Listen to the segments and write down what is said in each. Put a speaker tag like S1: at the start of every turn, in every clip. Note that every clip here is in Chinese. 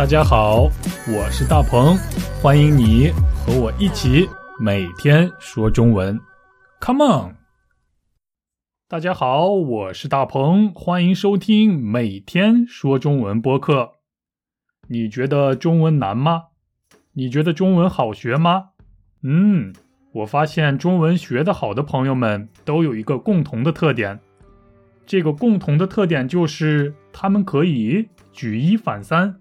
S1: 大家好，我是大鹏，欢迎你和我一起每天说中文。Come on！大家好，我是大鹏，欢迎收听每天说中文播客。你觉得中文难吗？你觉得中文好学吗？嗯，我发现中文学得好的朋友们都有一个共同的特点，这个共同的特点就是他们可以举一反三。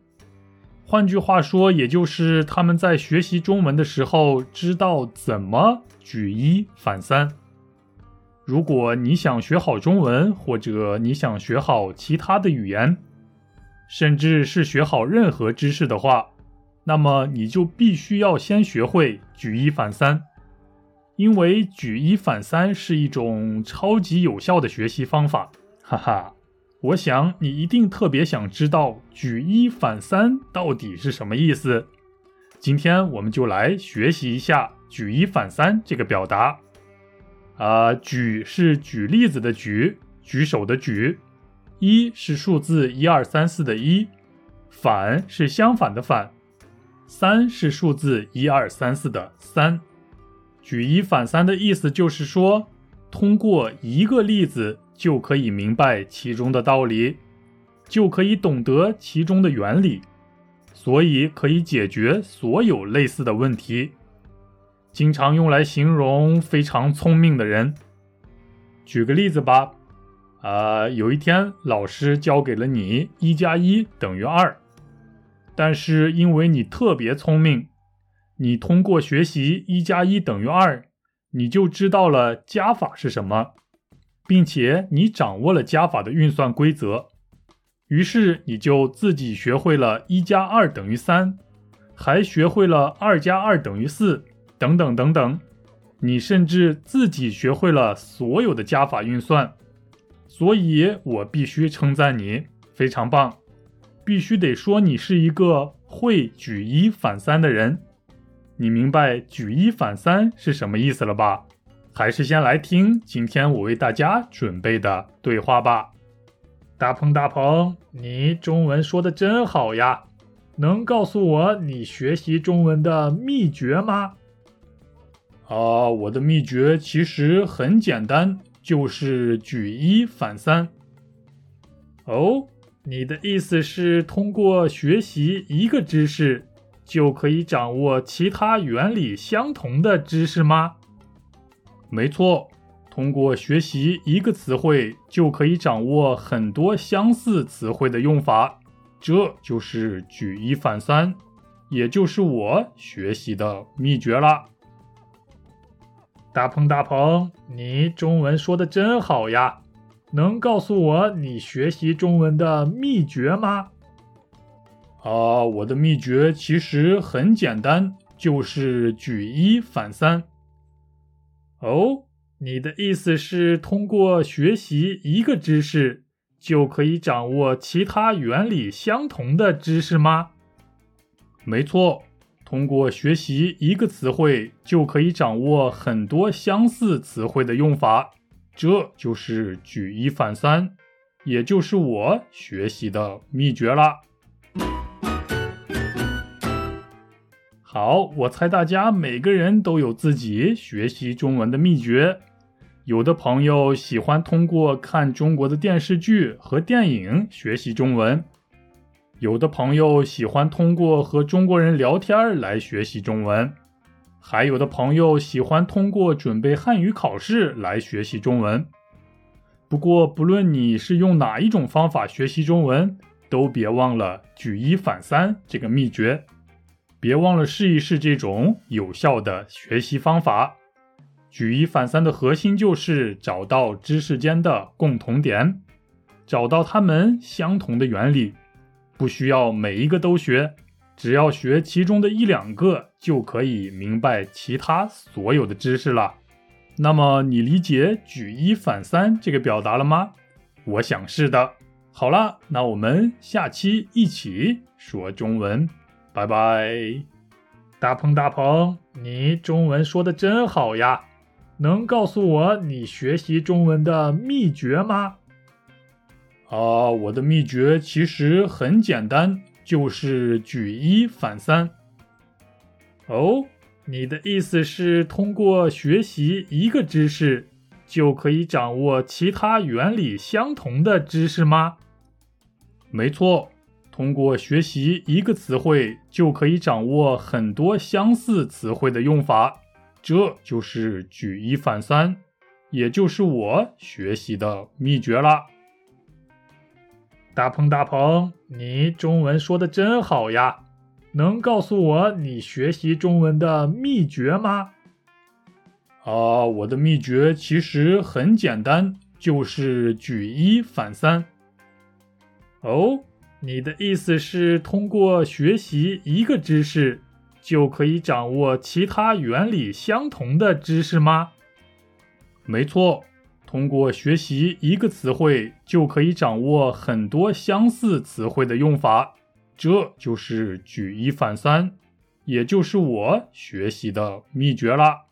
S1: 换句话说，也就是他们在学习中文的时候知道怎么举一反三。如果你想学好中文，或者你想学好其他的语言，甚至是学好任何知识的话，那么你就必须要先学会举一反三，因为举一反三是一种超级有效的学习方法。哈哈。我想你一定特别想知道“举一反三”到底是什么意思。今天我们就来学习一下“举一反三”这个表达。啊，举是举例子的举，举手的举；一是数字一二三四的一；反是相反的反；三是数字一二三四的三。举一反三的意思就是说，通过一个例子。就可以明白其中的道理，就可以懂得其中的原理，所以可以解决所有类似的问题。经常用来形容非常聪明的人。举个例子吧，啊，有一天老师教给了你一加一等于二，但是因为你特别聪明，你通过学习一加一等于二，你就知道了加法是什么。并且你掌握了加法的运算规则，于是你就自己学会了一加二等于三，还学会了二加二等于四，等等等等。你甚至自己学会了所有的加法运算，所以我必须称赞你，非常棒，必须得说你是一个会举一反三的人。你明白举一反三是什么意思了吧？还是先来听今天我为大家准备的对话吧。大鹏，大鹏，你中文说的真好呀！能告诉我你学习中文的秘诀吗？啊，我的秘诀其实很简单，就是举一反三。哦，你的意思是通过学习一个知识，就可以掌握其他原理相同的知识吗？没错，通过学习一个词汇，就可以掌握很多相似词汇的用法，这就是举一反三，也就是我学习的秘诀啦。大鹏，大鹏，你中文说的真好呀！能告诉我你学习中文的秘诀吗？啊，我的秘诀其实很简单，就是举一反三。哦，你的意思是通过学习一个知识，就可以掌握其他原理相同的知识吗？没错，通过学习一个词汇，就可以掌握很多相似词汇的用法，这就是举一反三，也就是我学习的秘诀啦。好，我猜大家每个人都有自己学习中文的秘诀。有的朋友喜欢通过看中国的电视剧和电影学习中文，有的朋友喜欢通过和中国人聊天来学习中文，还有的朋友喜欢通过准备汉语考试来学习中文。不过，不论你是用哪一种方法学习中文，都别忘了举一反三这个秘诀。别忘了试一试这种有效的学习方法。举一反三的核心就是找到知识间的共同点，找到它们相同的原理。不需要每一个都学，只要学其中的一两个，就可以明白其他所有的知识了。那么你理解“举一反三”这个表达了吗？我想是的。好了，那我们下期一起说中文。拜拜，大鹏大鹏，你中文说的真好呀！能告诉我你学习中文的秘诀吗？啊，我的秘诀其实很简单，就是举一反三。哦，你的意思是通过学习一个知识，就可以掌握其他原理相同的知识吗？没错，通过学习一个词汇，就可以掌握很多相似词汇的用法，这就是举一反三，也就是我学习的秘诀啦。大鹏，大鹏，你中文说的真好呀！能告诉我你学习中文的秘诀吗？啊，我的秘诀其实很简单，就是举一反三。哦，你的意思是通过学习一个知识，就可以掌握其他原理相同的知识吗？没错。通过学习一个词汇，就可以掌握很多相似词汇的用法，这就是举一反三，也就是我学习的秘诀啦。